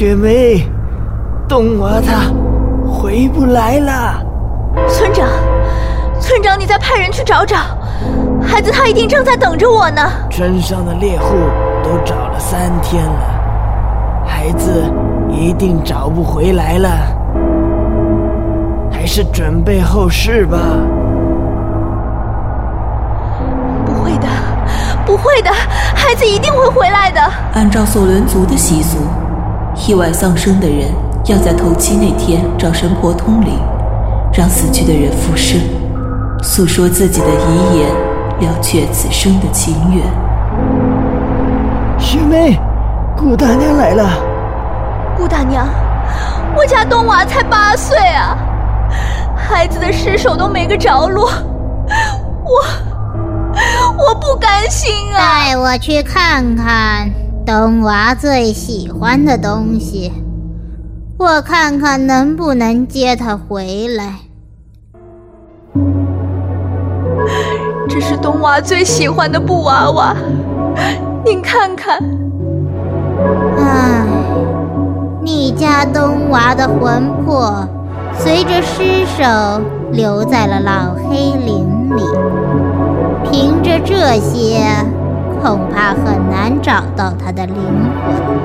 雪梅，冬娃他回不来了。村长，村长，你再派人去找找，孩子他一定正在等着我呢。村上的猎户都找了三天了，孩子一定找不回来了。还是准备后事吧。不会的，不会的，孩子一定会回来的。按照索伦族的习俗，意外丧生的人要在头七那天找神婆通灵，让死去的人复生，诉说自己的遗言，了却此生的情缘。雪妹，顾大娘来了。顾大娘，我家冬娃才八岁啊。孩子的尸首都没个着落，我我不甘心啊！带我去看看冬娃最喜欢的东西，我看看能不能接他回来。这是冬娃最喜欢的布娃娃，您看看。唉，你家冬娃的魂魄。随着尸首留在了老黑林里，凭着这些，恐怕很难找到他的灵魂。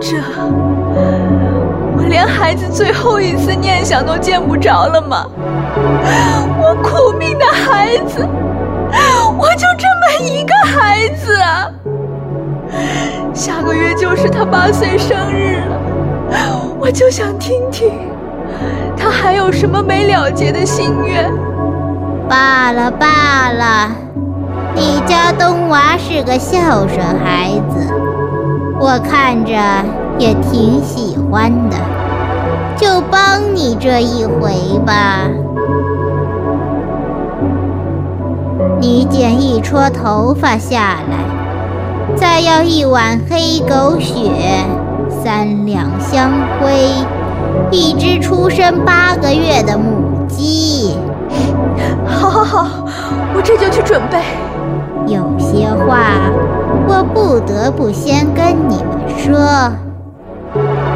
这，我连孩子最后一次念想都见不着了吗？我苦命的孩子，我就这么一个孩子啊！下个月就是他八岁生日了，我就想听听。他还有什么没了结的心愿？罢了罢了，你家冬娃是个孝顺孩子，我看着也挺喜欢的，就帮你这一回吧。你剪一撮头发下来，再要一碗黑狗血，三两香灰。一只出生八个月的母鸡。好，好，好，我这就去准备。些话我不得不先跟你们说。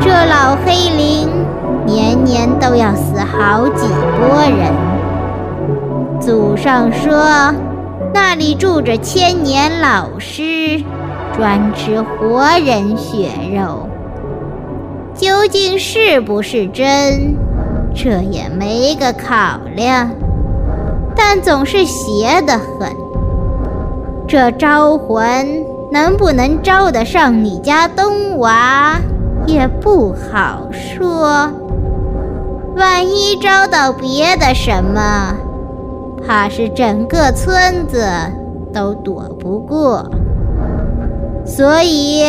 这老黑林年年都要死好几波人。祖上说那里住着千年老尸，专吃活人血肉。究竟是不是真，这也没个考量，但总是邪得很。这招魂能不能招得上你家冬娃，也不好说。万一招到别的什么，怕是整个村子都躲不过。所以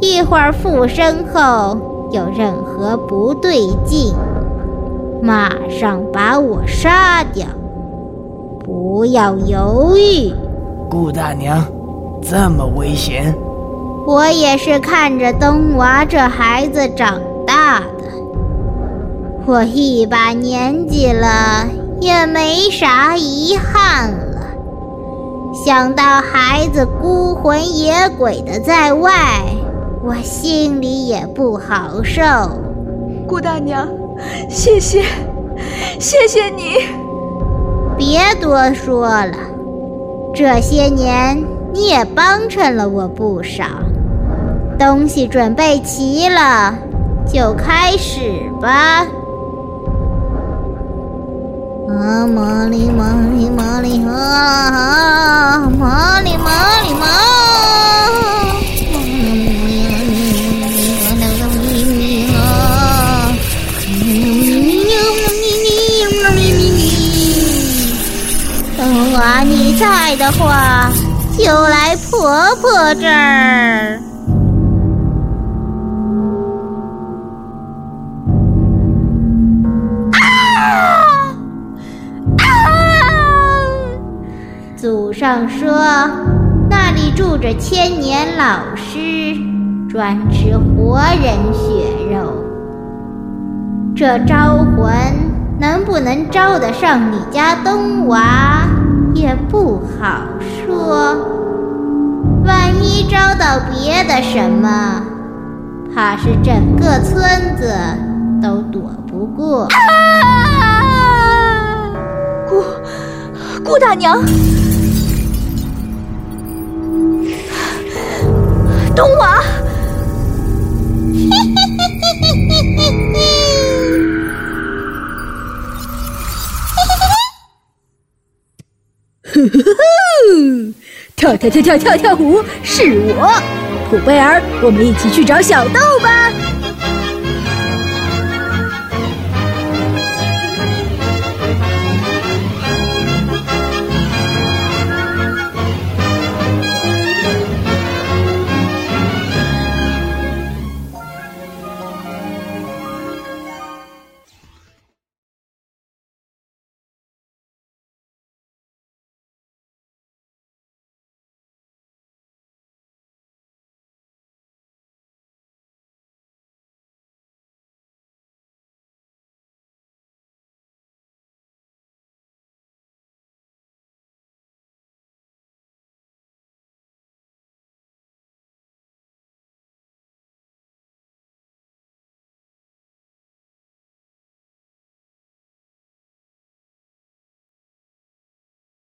一会儿附身后。有任何不对劲，马上把我杀掉，不要犹豫。顾大娘，这么危险？我也是看着冬娃这孩子长大的，我一把年纪了，也没啥遗憾了。想到孩子孤魂野鬼的在外。我心里也不好受，顾大娘，谢谢，谢谢你。别多说了，这些年你也帮衬了我不少。东西准备齐了，就开始吧。啊，玛丽玛丽玛丽啊，玛丽玛丽玛。你在的话，就来婆婆这儿。啊啊！祖上说那里住着千年老尸，专吃活人血肉。这招魂能不能招得上你家冬娃？也不好说，万一招到别的什么，怕是整个村子都躲不过。顾顾大娘，东娃。呵呵呵，跳跳跳跳跳跳虎是我，普贝尔，我们一起去找小豆吧。